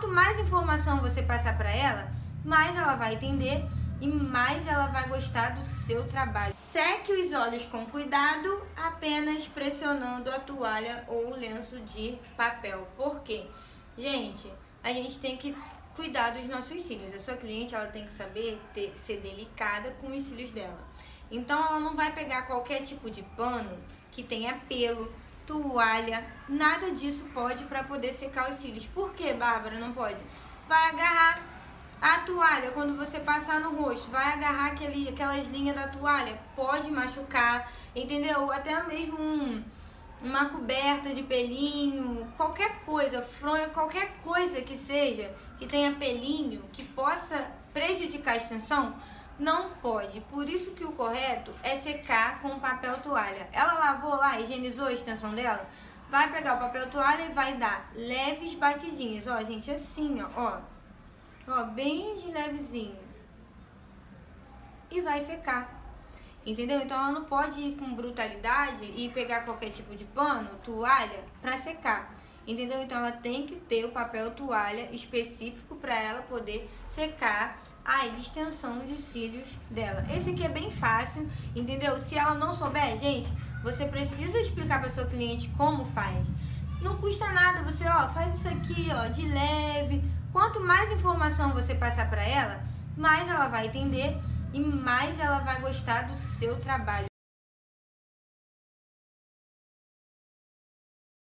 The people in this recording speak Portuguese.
Quanto mais informação você passar para ela, mais ela vai entender e mais ela vai gostar do seu trabalho. Seque os olhos com cuidado, apenas pressionando a toalha ou o lenço de papel. Por quê? Gente, a gente tem que cuidar dos nossos cílios. A sua cliente ela tem que saber ter, ser delicada com os cílios dela. Então ela não vai pegar qualquer tipo de pano que tenha pelo, toalha, nada disso pode para poder secar os cílios. Por que, Bárbara, não pode? Vai agarrar a toalha, quando você passar no rosto, vai agarrar aquele, aquelas linhas da toalha, pode machucar, entendeu? Até mesmo um, uma coberta de pelinho, qualquer coisa, fronha, qualquer coisa que seja, que tenha pelinho, que possa prejudicar a extensão, não pode. Por isso que o correto é secar com papel toalha. Ela lavou lá, higienizou a extensão dela, vai pegar o papel toalha e vai dar leves batidinhas. Ó, gente, assim, ó, ó ó, bem de levezinho. E vai secar. Entendeu? Então ela não pode ir com brutalidade e pegar qualquer tipo de pano, toalha, para secar. Entendeu? Então ela tem que ter o papel toalha específico para ela poder secar a extensão de cílios dela. Esse aqui é bem fácil, entendeu? Se ela não souber, gente, você precisa explicar para sua cliente como faz. Não custa nada, você ó, faz isso aqui, ó, de leve, Quanto mais informação você passar para ela, mais ela vai entender e mais ela vai gostar do seu trabalho.